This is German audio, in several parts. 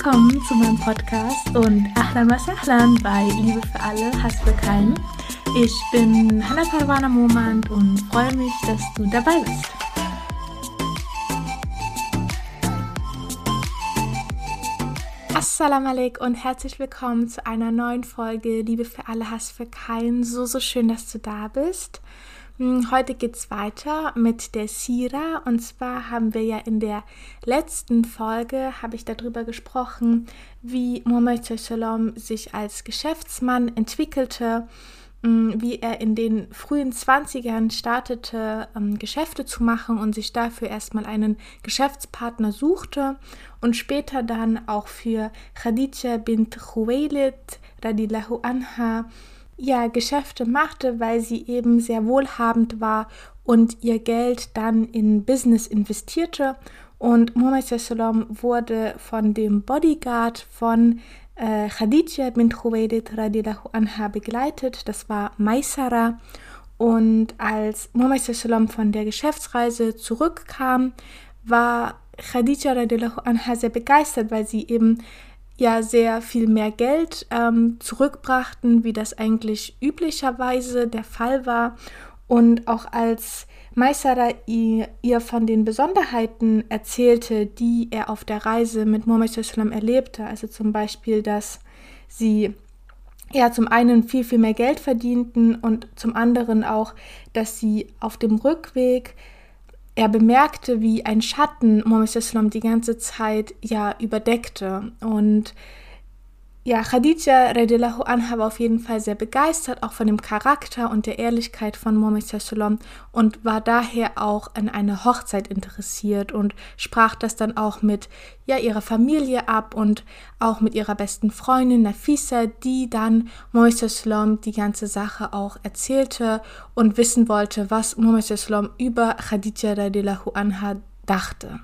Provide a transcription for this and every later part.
Willkommen zu meinem Podcast und Ahlan was Ahlan bei Liebe für alle, Hass für keinen. Ich bin Hannah Parwana Momand und freue mich, dass du dabei bist. Assalamu alaikum und herzlich willkommen zu einer neuen Folge Liebe für alle, Hass für keinen. So, so schön, dass du da bist. Hm, heute geht es weiter mit der Sira. Und zwar haben wir ja in der letzten Folge, habe ich darüber gesprochen, wie Muhammad Sallam sich als Geschäftsmann entwickelte, hm, wie er in den frühen 20ern startete, ähm, Geschäfte zu machen und sich dafür erstmal einen Geschäftspartner suchte und später dann auch für Khadija bint Khuwailid radiallahu anha ja Geschäfte machte, weil sie eben sehr wohlhabend war und ihr Geld dann in Business investierte. Und Muhammad Sallam wurde von dem Bodyguard von äh, Khadija bin Khuwaylid radiallahu anha begleitet. Das war Maisara. Und als Muhammad Sallam von der Geschäftsreise zurückkam, war Khadija radiallahu anha sehr begeistert, weil sie eben ja sehr viel mehr Geld ähm, zurückbrachten, wie das eigentlich üblicherweise der Fall war. Und auch als Maisara ihr, ihr von den Besonderheiten erzählte, die er auf der Reise mit Muhammad erlebte, also zum Beispiel, dass sie ja zum einen viel, viel mehr Geld verdienten und zum anderen auch, dass sie auf dem Rückweg er bemerkte, wie ein Schatten Mohammed die ganze Zeit ja überdeckte. Und ja, Khadija radiallahu anha war auf jeden Fall sehr begeistert, auch von dem Charakter und der Ehrlichkeit von Muhammad sallam und war daher auch an eine Hochzeit interessiert und sprach das dann auch mit ja, ihrer Familie ab und auch mit ihrer besten Freundin Nafisa, die dann Muhammad sallam die ganze Sache auch erzählte und wissen wollte, was Muhammad sallam über Khadija radiallahu anha dachte.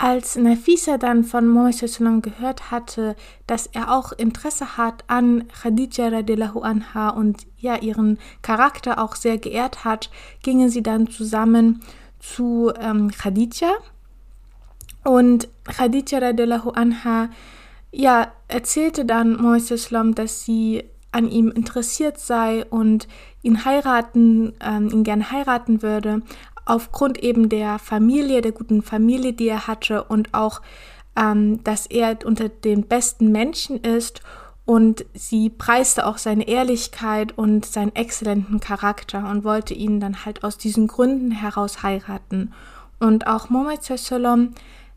Als Nafisa dann von Mohammed gehört hatte, dass er auch Interesse hat an Khadija radiallahu anha und ja ihren Charakter auch sehr geehrt hat, gingen sie dann zusammen zu ähm, Khadija. Und Khadija radiallahu anha ja erzählte dann Mohammed dass sie an ihm interessiert sei und ihn heiraten, ähm, ihn gerne heiraten würde, aufgrund eben der Familie, der guten Familie, die er hatte und auch, ähm, dass er unter den besten Menschen ist und sie preiste auch seine Ehrlichkeit und seinen exzellenten Charakter und wollte ihn dann halt aus diesen Gründen heraus heiraten. Und auch Muhammad Sallam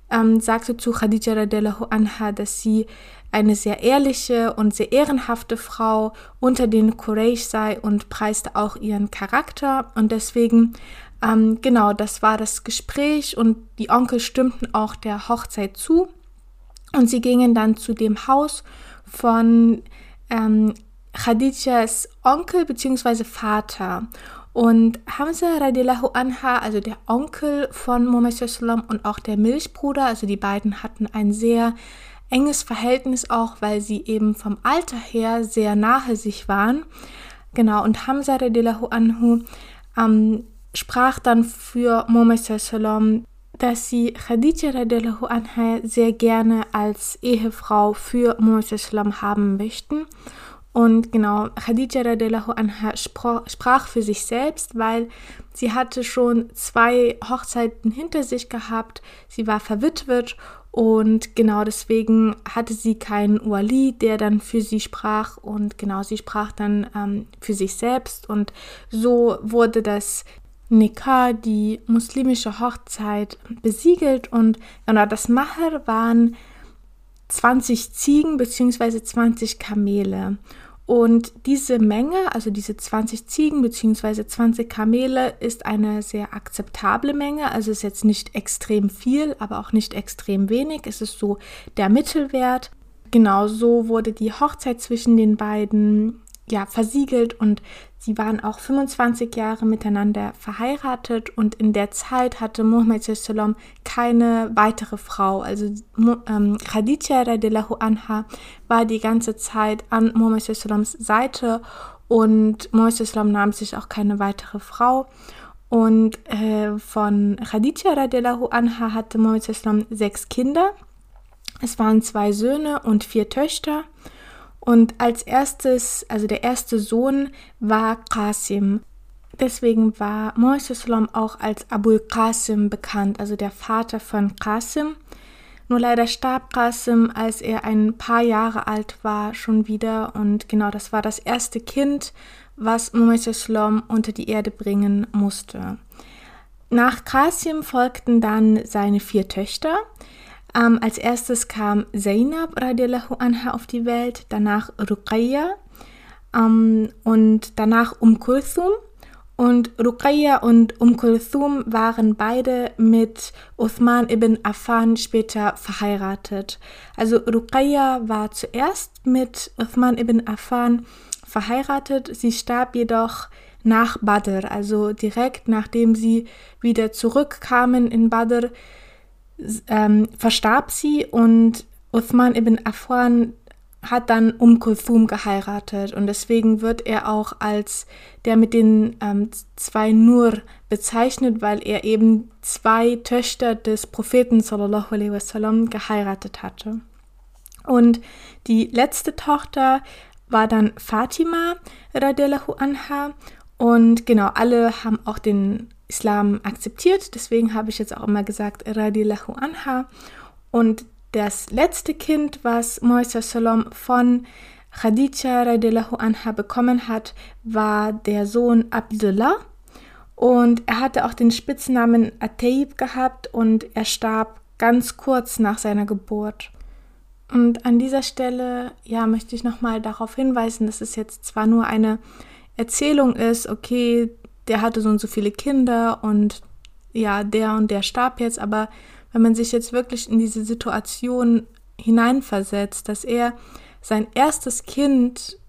ähm, sagte zu Khadija radiallahu anha, dass sie eine sehr ehrliche und sehr ehrenhafte Frau unter den Quraysh sei und preiste auch ihren Charakter und deswegen ähm, genau, das war das Gespräch und die Onkel stimmten auch der Hochzeit zu. Und sie gingen dann zu dem Haus von ähm, Khadijas Onkel bzw. Vater. Und Hamza radiallahu anha, also der Onkel von Muhammad und auch der Milchbruder, also die beiden hatten ein sehr enges Verhältnis auch, weil sie eben vom Alter her sehr nahe sich waren. Genau, und Hamza radiallahu anhu ähm, sprach dann für Muhammad dass sie Khadija radiallahu anha sehr gerne als Ehefrau für Muhammad haben möchten. Und genau, Khadija radiallahu anha sprach für sich selbst, weil sie hatte schon zwei Hochzeiten hinter sich gehabt. Sie war verwitwet und genau deswegen hatte sie keinen Wali, der dann für sie sprach. Und genau, sie sprach dann ähm, für sich selbst. Und so wurde das Nikah, die muslimische Hochzeit, besiegelt und genau, das Maher waren 20 Ziegen bzw. 20 Kamele. Und diese Menge, also diese 20 Ziegen bzw. 20 Kamele, ist eine sehr akzeptable Menge. Also ist jetzt nicht extrem viel, aber auch nicht extrem wenig. Es ist so der Mittelwert. Genau so wurde die Hochzeit zwischen den beiden ja, versiegelt und sie waren auch 25 Jahre miteinander verheiratet und in der Zeit hatte Muhammad sallam keine weitere Frau. Also ähm, Khadija radiallahu anha war die ganze Zeit an Muhammad sallams Seite und Muhammad sallam nahm sich auch keine weitere Frau. Und äh, von Khadija radiallahu anha hatte Muhammad sallam sechs Kinder Es waren zwei Söhne und vier Töchter. Und als erstes, also der erste Sohn war Qasim. Deswegen war Moises auch als Abul Qasim bekannt, also der Vater von Qasim. Nur leider starb Qasim, als er ein paar Jahre alt war, schon wieder. Und genau, das war das erste Kind, was Moises unter die Erde bringen musste. Nach Qasim folgten dann seine vier Töchter. Ähm, als erstes kam Zainab radiallahu anha auf die Welt, danach Ruqayya ähm, und danach Um Kulthum. Und Ruqayya und Um Kulthum waren beide mit Uthman ibn Affan später verheiratet. Also Ruqayya war zuerst mit Uthman ibn Affan verheiratet, sie starb jedoch nach Badr, also direkt nachdem sie wieder zurückkamen in Badr, ähm, verstarb sie und Uthman ibn Affan hat dann Um Kulthum geheiratet und deswegen wird er auch als der mit den ähm, zwei Nur bezeichnet, weil er eben zwei Töchter des Propheten sallallahu alaihi wasallam geheiratet hatte. Und die letzte Tochter war dann Fatima radiallahu anha und genau alle haben auch den Islam akzeptiert, deswegen habe ich jetzt auch immer gesagt radiallahu anha und das letzte Kind, was Moises Salam von Khadija radiallahu anha bekommen hat, war der Sohn Abdullah. Und er hatte auch den Spitznamen Ataib gehabt und er starb ganz kurz nach seiner Geburt. Und an dieser Stelle, ja, möchte ich nochmal darauf hinweisen, dass es jetzt zwar nur eine Erzählung ist, okay, der hatte so und so viele Kinder und ja, der und der starb jetzt, aber wenn man sich jetzt wirklich in diese Situation hineinversetzt, dass er sein erstes Kind,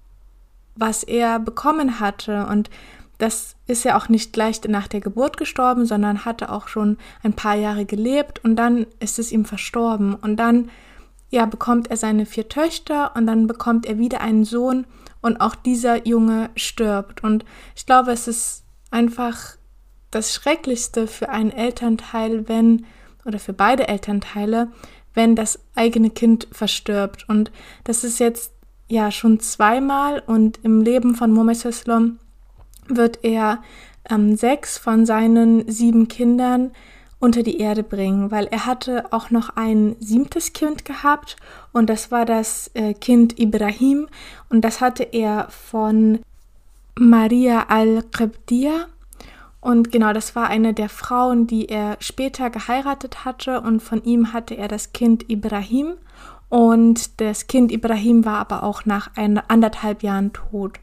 was er bekommen hatte, und das ist ja auch nicht gleich nach der Geburt gestorben, sondern hatte auch schon ein paar Jahre gelebt und dann ist es ihm verstorben. Und dann, ja, bekommt er seine vier Töchter und dann bekommt er wieder einen Sohn und auch dieser Junge stirbt. Und ich glaube, es ist einfach das Schrecklichste für einen Elternteil, wenn oder für beide Elternteile, wenn das eigene Kind verstirbt. Und das ist jetzt ja schon zweimal und im Leben von Mohammed Islam wird er ähm, sechs von seinen sieben Kindern unter die Erde bringen, weil er hatte auch noch ein siebtes Kind gehabt und das war das äh, Kind Ibrahim und das hatte er von Maria al-Qibdiya und genau, das war eine der Frauen, die er später geheiratet hatte und von ihm hatte er das Kind Ibrahim. Und das Kind Ibrahim war aber auch nach ein, anderthalb Jahren tot.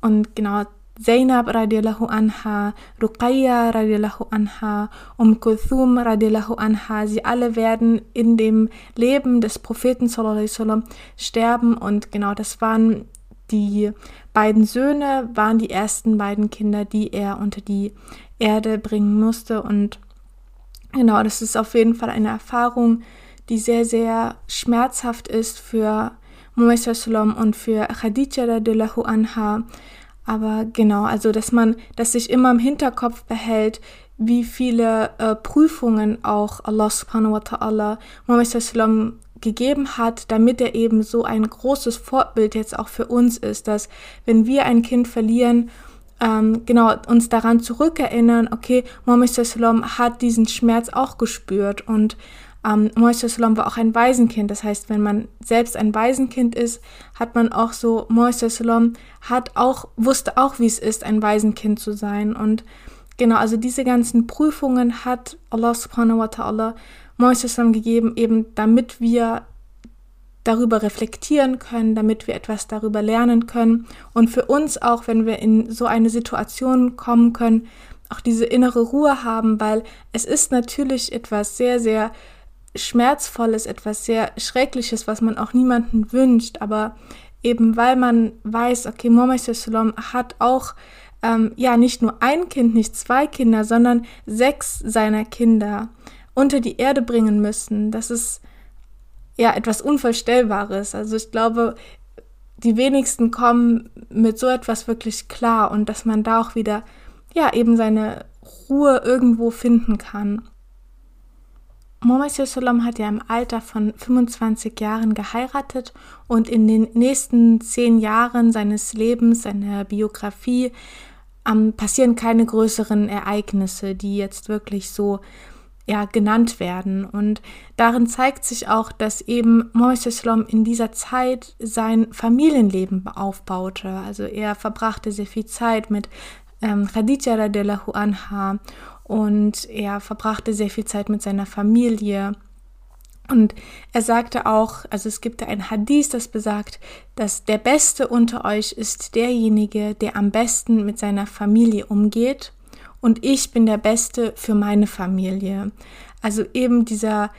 Und genau, Zainab radiallahu anha, Ruqayya radiallahu anha, Um Kulthum radiallahu anha, sie alle werden in dem Leben des Propheten sallallahu wasallam sterben und genau das waren die beiden Söhne waren die ersten beiden Kinder, die er unter die Erde bringen musste. Und genau, das ist auf jeden Fall eine Erfahrung, die sehr, sehr schmerzhaft ist für Muhammad und für Khadija radiallahu anha. Aber genau, also dass man, dass sich immer im Hinterkopf behält, wie viele äh, Prüfungen auch Allah subhanahu wa ta'ala Muhammad gegeben hat, damit er eben so ein großes Vorbild jetzt auch für uns ist, dass wenn wir ein Kind verlieren, ähm, genau uns daran zurückerinnern, okay, Mohammed Sallam hat diesen Schmerz auch gespürt und ähm, Mohammed Sallam war auch ein Waisenkind. Das heißt, wenn man selbst ein Waisenkind ist, hat man auch so, Mohammed Sallam hat auch, wusste auch, wie es ist, ein Waisenkind zu sein und Genau, also diese ganzen Prüfungen hat Allah subhanahu wa ta'ala Moises gegeben, eben damit wir darüber reflektieren können, damit wir etwas darüber lernen können. Und für uns auch, wenn wir in so eine Situation kommen können, auch diese innere Ruhe haben, weil es ist natürlich etwas sehr, sehr Schmerzvolles, etwas sehr Schreckliches, was man auch niemanden wünscht, aber eben weil man weiß, okay, Mohammed hat auch ähm, ja nicht nur ein Kind, nicht zwei Kinder, sondern sechs seiner Kinder unter die Erde bringen müssen. Das ist ja etwas Unvorstellbares. Also ich glaube, die wenigsten kommen mit so etwas wirklich klar und dass man da auch wieder ja eben seine Ruhe irgendwo finden kann. Muhammad Sallam hat ja im Alter von 25 Jahren geheiratet und in den nächsten zehn Jahren seines Lebens, seiner Biografie, ähm, passieren keine größeren Ereignisse, die jetzt wirklich so ja, genannt werden. Und darin zeigt sich auch, dass eben Moises Lom in dieser Zeit sein Familienleben aufbaute. Also er verbrachte sehr viel Zeit mit ähm, Khadija radiallahu anha und er verbrachte sehr viel Zeit mit seiner Familie. Und er sagte auch, also es gibt ein Hadith, das besagt, dass der Beste unter euch ist derjenige, der am besten mit seiner Familie umgeht und ich bin der Beste für meine Familie. Also eben dieser,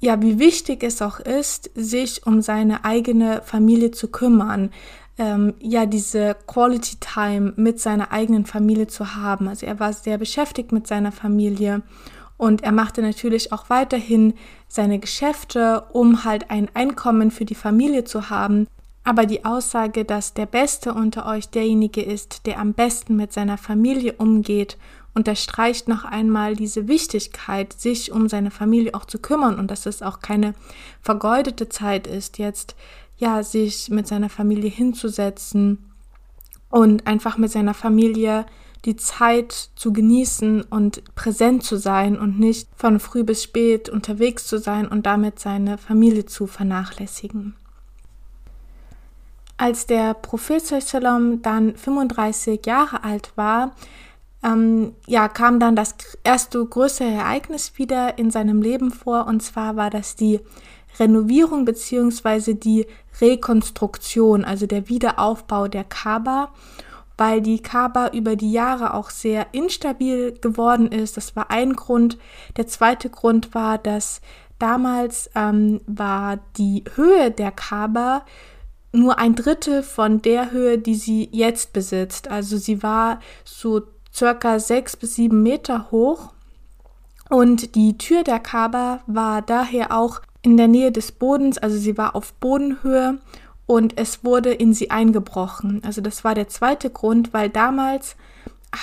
ja, wie wichtig es auch ist, sich um seine eigene Familie zu kümmern. Ähm, ja, diese Quality Time mit seiner eigenen Familie zu haben. Also er war sehr beschäftigt mit seiner Familie und er machte natürlich auch weiterhin seine Geschäfte, um halt ein Einkommen für die Familie zu haben. Aber die Aussage, dass der Beste unter euch derjenige ist, der am besten mit seiner Familie umgeht, unterstreicht noch einmal diese Wichtigkeit, sich um seine Familie auch zu kümmern und dass es auch keine vergeudete Zeit ist, jetzt ja, sich mit seiner Familie hinzusetzen und einfach mit seiner Familie die Zeit zu genießen und präsent zu sein und nicht von früh bis spät unterwegs zu sein und damit seine Familie zu vernachlässigen. Als der Prophet Sallam dann 35 Jahre alt war, ähm, ja, kam dann das erste größere Ereignis wieder in seinem Leben vor, und zwar war das die Renovierung bzw. die Rekonstruktion, also der Wiederaufbau der Kaaba, weil die Kaaba über die Jahre auch sehr instabil geworden ist. Das war ein Grund. Der zweite Grund war, dass damals ähm, war die Höhe der Kaaba nur ein Drittel von der Höhe, die sie jetzt besitzt. Also sie war so circa sechs bis sieben Meter hoch und die Tür der Kaaba war daher auch in der Nähe des Bodens, also sie war auf Bodenhöhe und es wurde in sie eingebrochen. Also das war der zweite Grund, weil damals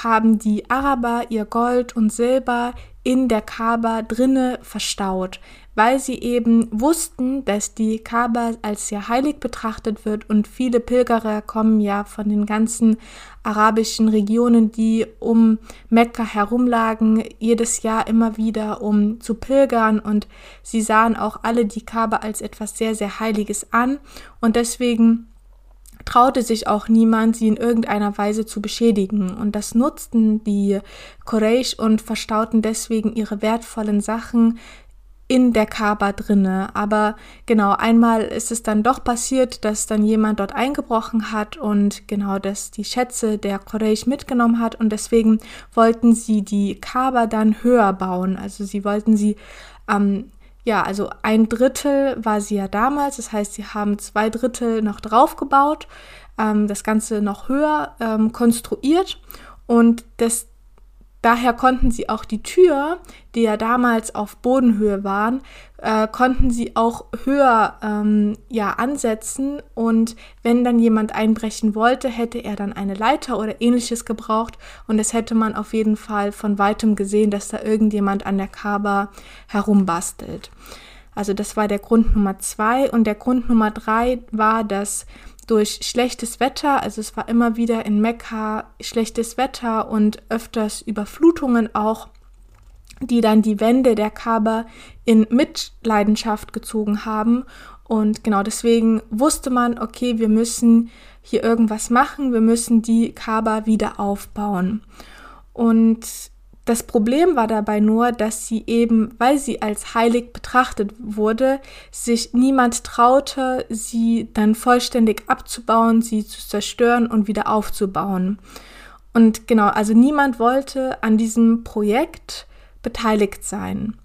haben die Araber ihr Gold und Silber in der Kaaba drinne verstaut weil sie eben wussten, dass die Kaaba als sehr heilig betrachtet wird und viele Pilgerer kommen ja von den ganzen arabischen Regionen, die um Mekka herumlagen, jedes Jahr immer wieder, um zu pilgern und sie sahen auch alle die Kaaba als etwas sehr, sehr Heiliges an und deswegen traute sich auch niemand, sie in irgendeiner Weise zu beschädigen. Und das nutzten die Quraysh und verstauten deswegen ihre wertvollen Sachen in der Kaaba drinne. Aber genau, einmal ist es dann doch passiert, dass dann jemand dort eingebrochen hat und genau, dass die Schätze der Quraysh mitgenommen hat und deswegen wollten sie die Kaaba dann höher bauen. Also sie wollten sie, ähm, ja, also ein Drittel war sie ja damals, das heißt, sie haben zwei Drittel noch draufgebaut, ähm, das Ganze noch höher ähm, konstruiert und das Daher konnten sie auch die Tür, die ja damals auf Bodenhöhe waren, äh, konnten sie auch höher ähm, ja, ansetzen. Und wenn dann jemand einbrechen wollte, hätte er dann eine Leiter oder ähnliches gebraucht. Und das hätte man auf jeden Fall von weitem gesehen, dass da irgendjemand an der Kaaba herumbastelt. Also das war der Grund Nummer zwei. Und der Grund Nummer drei war, dass durch schlechtes Wetter, also es war immer wieder in Mekka schlechtes Wetter und öfters Überflutungen auch, die dann die Wände der Kaaba in Mitleidenschaft gezogen haben. Und genau deswegen wusste man, okay, wir müssen hier irgendwas machen, wir müssen die Kaaba wieder aufbauen. Und das Problem war dabei nur, dass sie eben, weil sie als heilig betrachtet wurde, sich niemand traute, sie dann vollständig abzubauen, sie zu zerstören und wieder aufzubauen. Und genau, also niemand wollte an diesem Projekt beteiligt sein.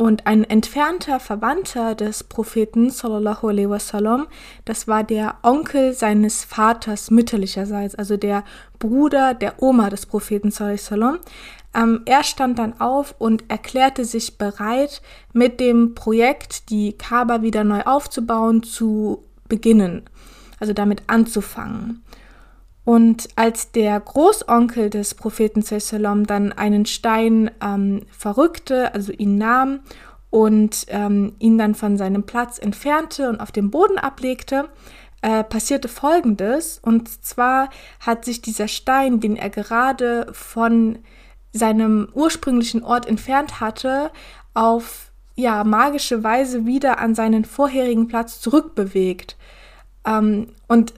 Und ein entfernter Verwandter des Propheten, sallallahu alaihi wasallam, das war der Onkel seines Vaters mütterlicherseits, also der Bruder der Oma des Propheten, sallallahu alaihi wasallam. Ähm, er stand dann auf und erklärte sich bereit, mit dem Projekt, die Kaaba wieder neu aufzubauen, zu beginnen, also damit anzufangen. Und als der Großonkel des Propheten Sallam dann einen Stein ähm, verrückte, also ihn nahm und ähm, ihn dann von seinem Platz entfernte und auf den Boden ablegte, äh, passierte Folgendes. Und zwar hat sich dieser Stein, den er gerade von seinem ursprünglichen Ort entfernt hatte, auf ja, magische Weise wieder an seinen vorherigen Platz zurückbewegt. Ähm, und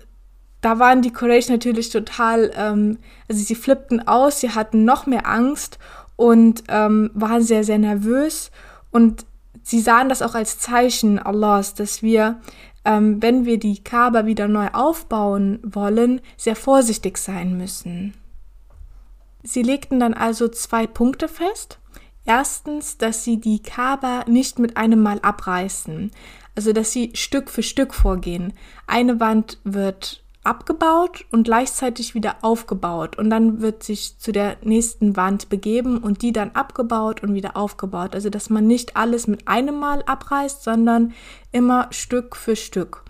da waren die Quraysh natürlich total, ähm, also sie flippten aus, sie hatten noch mehr Angst und ähm, waren sehr, sehr nervös. Und sie sahen das auch als Zeichen Allahs, dass wir, ähm, wenn wir die Kaaba wieder neu aufbauen wollen, sehr vorsichtig sein müssen. Sie legten dann also zwei Punkte fest. Erstens, dass sie die Kaaba nicht mit einem Mal abreißen, also dass sie Stück für Stück vorgehen. Eine Wand wird abgebaut und gleichzeitig wieder aufgebaut und dann wird sich zu der nächsten Wand begeben und die dann abgebaut und wieder aufgebaut. Also dass man nicht alles mit einem Mal abreißt, sondern immer Stück für Stück.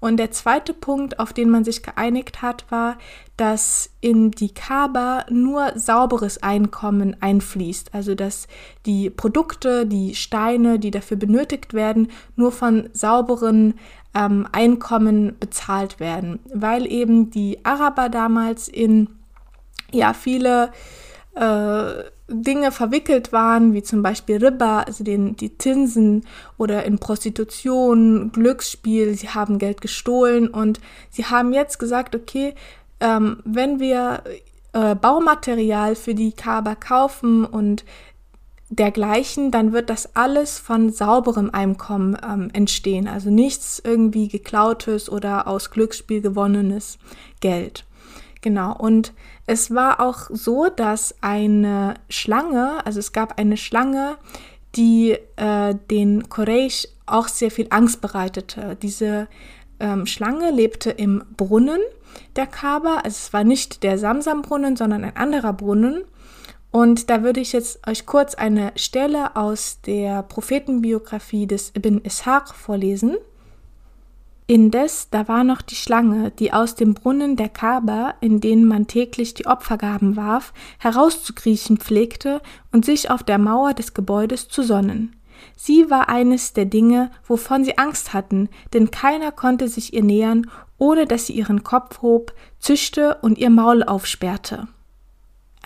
Und der zweite Punkt, auf den man sich geeinigt hat, war, dass in die Kaaba nur sauberes Einkommen einfließt. Also dass die Produkte, die Steine, die dafür benötigt werden, nur von sauberen ähm, Einkommen bezahlt werden. Weil eben die Araber damals in ja viele äh, Dinge verwickelt waren, wie zum Beispiel Riba, also den, die Zinsen oder in Prostitution, Glücksspiel, sie haben Geld gestohlen und sie haben jetzt gesagt, okay, ähm, wenn wir äh, Baumaterial für die Kaaba kaufen und dergleichen, dann wird das alles von sauberem Einkommen ähm, entstehen, also nichts irgendwie geklautes oder aus Glücksspiel gewonnenes Geld. Genau, und es war auch so, dass eine Schlange, also es gab eine Schlange, die äh, den Quraysh auch sehr viel Angst bereitete. Diese ähm, Schlange lebte im Brunnen der Kaaba, also es war nicht der Samsam-Brunnen, sondern ein anderer Brunnen. Und da würde ich jetzt euch kurz eine Stelle aus der Prophetenbiografie des Ibn Ishaq vorlesen. Indes, da war noch die Schlange, die aus dem Brunnen der Kaaba, in denen man täglich die Opfergaben warf, herauszukriechen pflegte und sich auf der Mauer des Gebäudes zu sonnen. Sie war eines der Dinge, wovon sie Angst hatten, denn keiner konnte sich ihr nähern, ohne dass sie ihren Kopf hob, zischte und ihr Maul aufsperrte.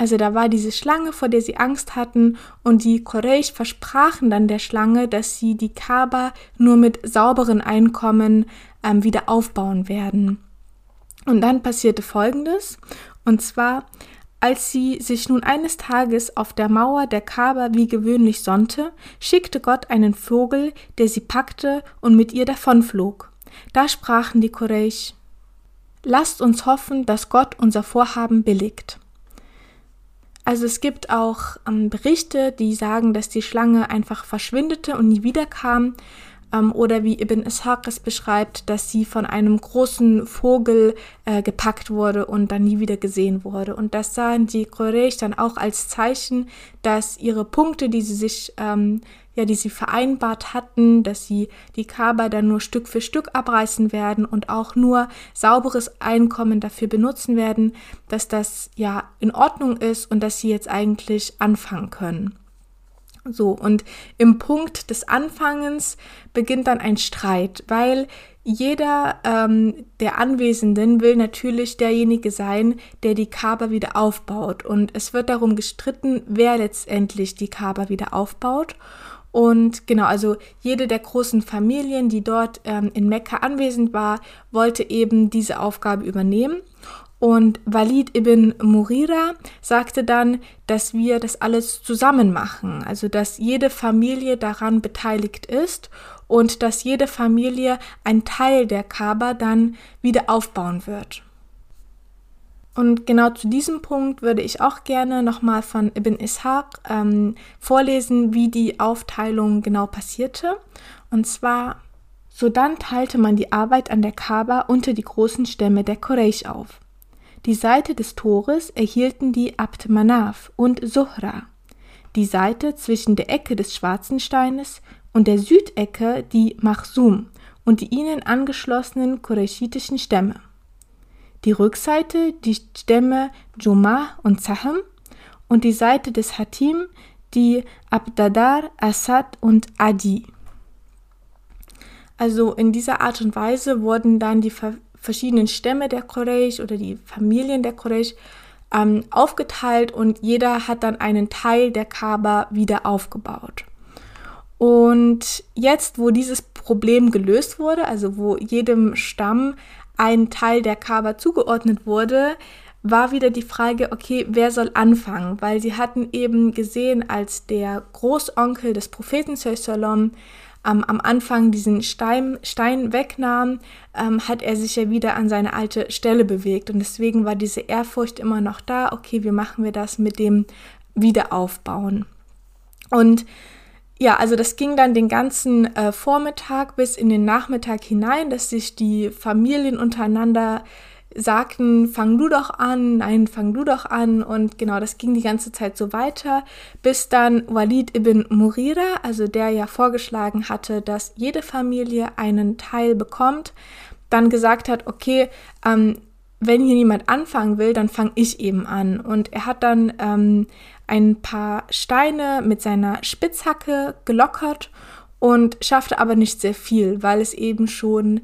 Also da war diese Schlange, vor der sie Angst hatten, und die Quraysh versprachen dann der Schlange, dass sie die Kaaba nur mit sauberen Einkommen ähm, wieder aufbauen werden. Und dann passierte Folgendes, und zwar, als sie sich nun eines Tages auf der Mauer der Kaaba wie gewöhnlich sonnte, schickte Gott einen Vogel, der sie packte und mit ihr davonflog. Da sprachen die Quraysh, Lasst uns hoffen, dass Gott unser Vorhaben billigt. Also es gibt auch ähm, Berichte, die sagen, dass die Schlange einfach verschwindete und nie wiederkam. Ähm, oder wie Ibn Ishaq es beschreibt, dass sie von einem großen Vogel äh, gepackt wurde und dann nie wieder gesehen wurde. Und das sahen die Quraysh dann auch als Zeichen, dass ihre Punkte, die sie sich ähm, ja, die sie vereinbart hatten, dass sie die Kaaba dann nur Stück für Stück abreißen werden und auch nur sauberes Einkommen dafür benutzen werden, dass das ja in Ordnung ist und dass sie jetzt eigentlich anfangen können. So, und im Punkt des Anfangens beginnt dann ein Streit, weil jeder ähm, der Anwesenden will natürlich derjenige sein, der die Kaaba wieder aufbaut. Und es wird darum gestritten, wer letztendlich die Kaaba wieder aufbaut. Und genau, also jede der großen Familien, die dort ähm, in Mekka anwesend war, wollte eben diese Aufgabe übernehmen. Und Walid ibn Murira sagte dann, dass wir das alles zusammen machen, also dass jede Familie daran beteiligt ist und dass jede Familie ein Teil der Kaaba dann wieder aufbauen wird. Und genau zu diesem Punkt würde ich auch gerne nochmal von Ibn Ishaq ähm, vorlesen, wie die Aufteilung genau passierte. Und zwar, so dann teilte man die Arbeit an der Kaaba unter die großen Stämme der Quraysh auf. Die Seite des Tores erhielten die Abd Manaf und Suhra, die Seite zwischen der Ecke des Schwarzen Steines und der Südecke die Machsum und die ihnen angeschlossenen qurayshitischen Stämme. die Rückseite die Stämme Jumah und Zahm und die Seite des Hatim die Abdadar, Assad und Adi. Also in dieser Art und Weise wurden dann die verschiedenen Stämme der Quraysh oder die Familien der Quraysh ähm, aufgeteilt und jeder hat dann einen Teil der Kaaba wieder aufgebaut. Und jetzt, wo dieses Problem gelöst wurde, also wo jedem Stamm ein Teil der Kaaba zugeordnet wurde, war wieder die Frage, okay, wer soll anfangen? Weil sie hatten eben gesehen, als der Großonkel des Propheten Sallam ähm, am Anfang diesen Stein, Stein wegnahm, ähm, hat er sich ja wieder an seine alte Stelle bewegt. Und deswegen war diese Ehrfurcht immer noch da, okay, wie machen wir das mit dem Wiederaufbauen? Und ja, also das ging dann den ganzen äh, Vormittag bis in den Nachmittag hinein, dass sich die Familien untereinander sagten, fang du doch an, nein, fang du doch an. Und genau, das ging die ganze Zeit so weiter, bis dann Walid ibn Murira, also der ja vorgeschlagen hatte, dass jede Familie einen Teil bekommt, dann gesagt hat, okay, ähm, wenn hier niemand anfangen will, dann fange ich eben an. Und er hat dann ähm, ein paar Steine mit seiner Spitzhacke gelockert und schaffte aber nicht sehr viel, weil es eben schon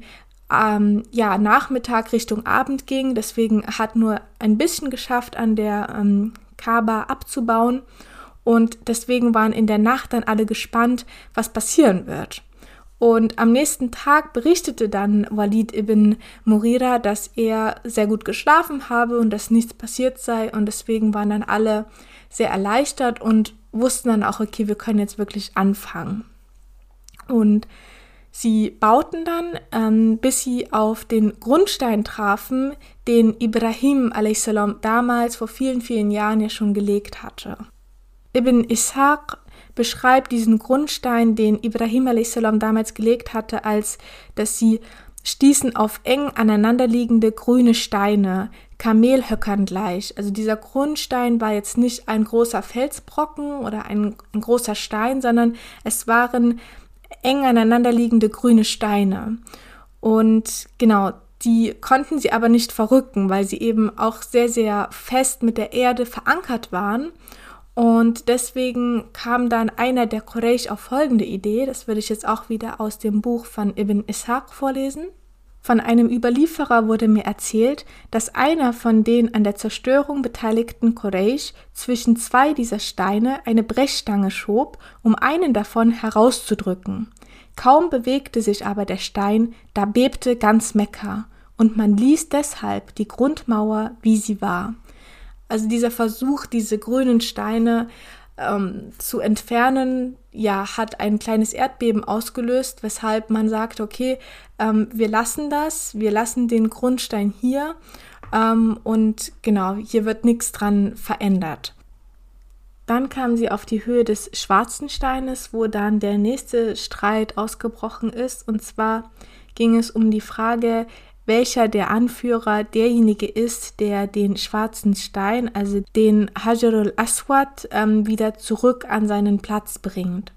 ähm, ja, Nachmittag Richtung Abend ging. Deswegen hat nur ein bisschen geschafft, an der ähm, Kaaba abzubauen. Und deswegen waren in der Nacht dann alle gespannt, was passieren wird. Und am nächsten Tag berichtete dann Walid ibn Murira, dass er sehr gut geschlafen habe und dass nichts passiert sei. Und deswegen waren dann alle sehr erleichtert und wussten dann auch, okay, wir können jetzt wirklich anfangen. Und Sie bauten dann, ähm, bis sie auf den Grundstein trafen, den Ibrahim a.s. damals vor vielen, vielen Jahren ja schon gelegt hatte. Ibn Ishaq beschreibt diesen Grundstein, den Ibrahim a.s. damals gelegt hatte, als dass sie stießen auf eng aneinanderliegende grüne Steine, Kamelhöckern gleich. Also dieser Grundstein war jetzt nicht ein großer Felsbrocken oder ein, ein großer Stein, sondern es waren eng aneinanderliegende grüne Steine. Und genau, die konnten sie aber nicht verrücken, weil sie eben auch sehr, sehr fest mit der Erde verankert waren. Und deswegen kam dann einer der Quraysh auf folgende Idee, das würde ich jetzt auch wieder aus dem Buch von Ibn Ishaq vorlesen. Von einem Überlieferer wurde mir erzählt, dass einer von den an der Zerstörung beteiligten Quraysh zwischen zwei dieser Steine eine Brechstange schob, um einen davon herauszudrücken. Kaum bewegte sich aber der Stein, da bebte ganz Mekka, und man ließ deshalb die Grundmauer, wie sie war. Also dieser Versuch, diese grünen Steine ähm, zu entfernen, ja, hat ein kleines Erdbeben ausgelöst, weshalb man sagt, okay, ähm, wir lassen das, wir lassen den Grundstein hier ähm, und genau, hier wird nichts dran verändert. Dann kamen sie auf die Höhe des Schwarzen Steines, wo dann der nächste Streit ausgebrochen ist. Und zwar ging es um die Frage, welcher der Anführer derjenige ist, der den schwarzen Stein, also den Hajar al-Aswad, ähm, wieder zurück an seinen Platz bringt.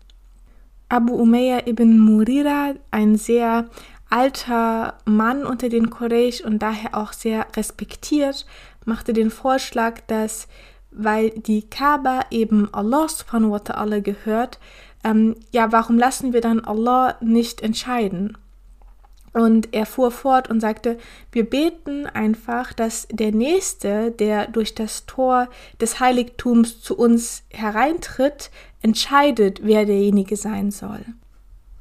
Abu Umayya ibn Murira, ein sehr alter Mann unter den Quraysh und daher auch sehr respektiert, machte den Vorschlag, dass, weil die Kaaba eben Allah subhanahu wa ta'ala gehört, ähm, ja, warum lassen wir dann Allah nicht entscheiden? Und er fuhr fort und sagte, wir beten einfach, dass der Nächste, der durch das Tor des Heiligtums zu uns hereintritt, entscheidet, wer derjenige sein soll.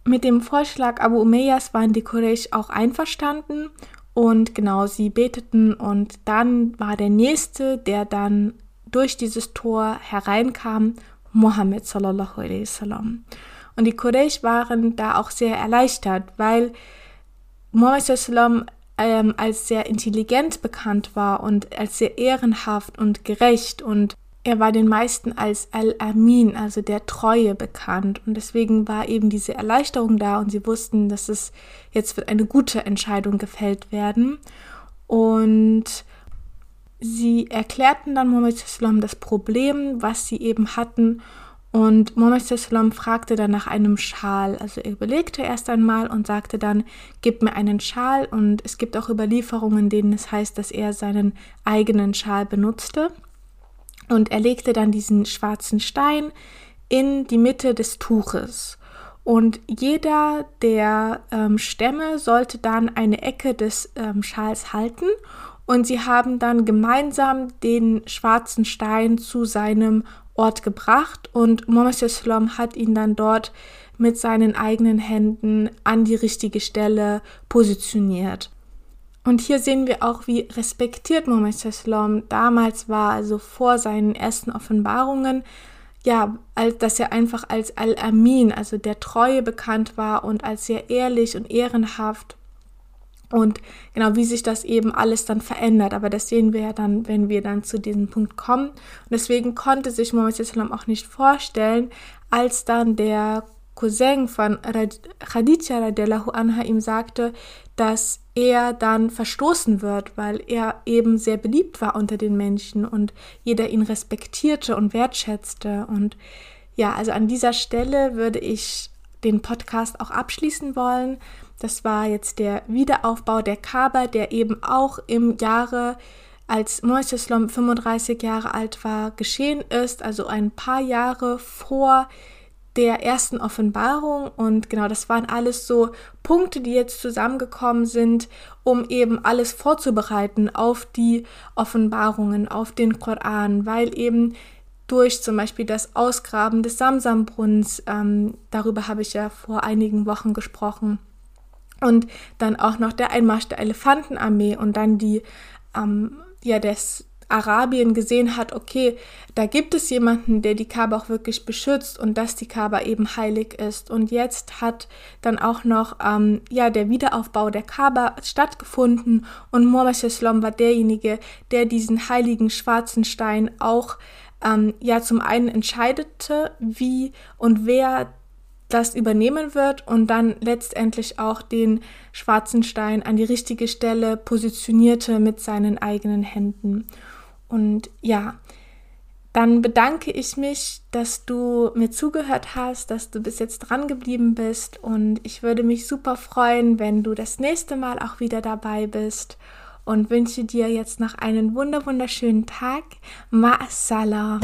Mit dem Vorschlag Abu Umayyas waren die Quraysh auch einverstanden und genau, sie beteten und dann war der Nächste, der dann durch dieses Tor hereinkam, Mohammed sallallahu alaihi wasallam. Und die Quraysh waren da auch sehr erleichtert, weil Mohammed ähm, als sehr intelligent bekannt war und als sehr ehrenhaft und gerecht und er war den meisten als Al-Amin, also der Treue, bekannt. Und deswegen war eben diese Erleichterung da und sie wussten, dass es jetzt wird eine gute Entscheidung gefällt werden. Und sie erklärten dann Muhammad das Problem, was sie eben hatten. Und Sallam fragte dann nach einem Schal. Also er überlegte erst einmal und sagte dann, gib mir einen Schal. Und es gibt auch Überlieferungen, denen es heißt, dass er seinen eigenen Schal benutzte. Und er legte dann diesen schwarzen Stein in die Mitte des Tuches. Und jeder der ähm, Stämme sollte dann eine Ecke des ähm, Schals halten. Und sie haben dann gemeinsam den schwarzen Stein zu seinem Ort gebracht und Mohammed Sallam hat ihn dann dort mit seinen eigenen Händen an die richtige Stelle positioniert. Und hier sehen wir auch, wie respektiert Mohammed Sallam damals war, also vor seinen ersten Offenbarungen, ja, als, dass er einfach als Al-Amin, also der Treue bekannt war und als sehr ehrlich und ehrenhaft und genau, wie sich das eben alles dann verändert. Aber das sehen wir ja dann, wenn wir dann zu diesem Punkt kommen. Und deswegen konnte sich Mohammed Islam auch nicht vorstellen, als dann der Cousin von Khadija radiallahu anha ihm sagte, dass er dann verstoßen wird, weil er eben sehr beliebt war unter den Menschen und jeder ihn respektierte und wertschätzte. Und ja, also an dieser Stelle würde ich den Podcast auch abschließen wollen. Das war jetzt der Wiederaufbau der Kaaba, der eben auch im Jahre, als Moisés 35 Jahre alt war, geschehen ist, also ein paar Jahre vor der ersten Offenbarung. Und genau, das waren alles so Punkte, die jetzt zusammengekommen sind, um eben alles vorzubereiten auf die Offenbarungen, auf den Koran, weil eben durch zum Beispiel das Ausgraben des Samsambrunnens, ähm, darüber habe ich ja vor einigen Wochen gesprochen, und dann auch noch der Einmarsch der Elefantenarmee und dann die, ähm, ja, des Arabien gesehen hat, okay, da gibt es jemanden, der die Kaaba auch wirklich beschützt und dass die Kaaba eben heilig ist. Und jetzt hat dann auch noch ähm, ja der Wiederaufbau der Kaaba stattgefunden und Muhammad Islam war derjenige, der diesen heiligen schwarzen Stein auch ähm, ja zum einen entscheidete, wie und wer das übernehmen wird und dann letztendlich auch den schwarzen Stein an die richtige Stelle positionierte mit seinen eigenen Händen. Und ja, dann bedanke ich mich, dass du mir zugehört hast, dass du bis jetzt dran geblieben bist und ich würde mich super freuen, wenn du das nächste Mal auch wieder dabei bist und wünsche dir jetzt noch einen wunderschönen Tag. Ma'assalam.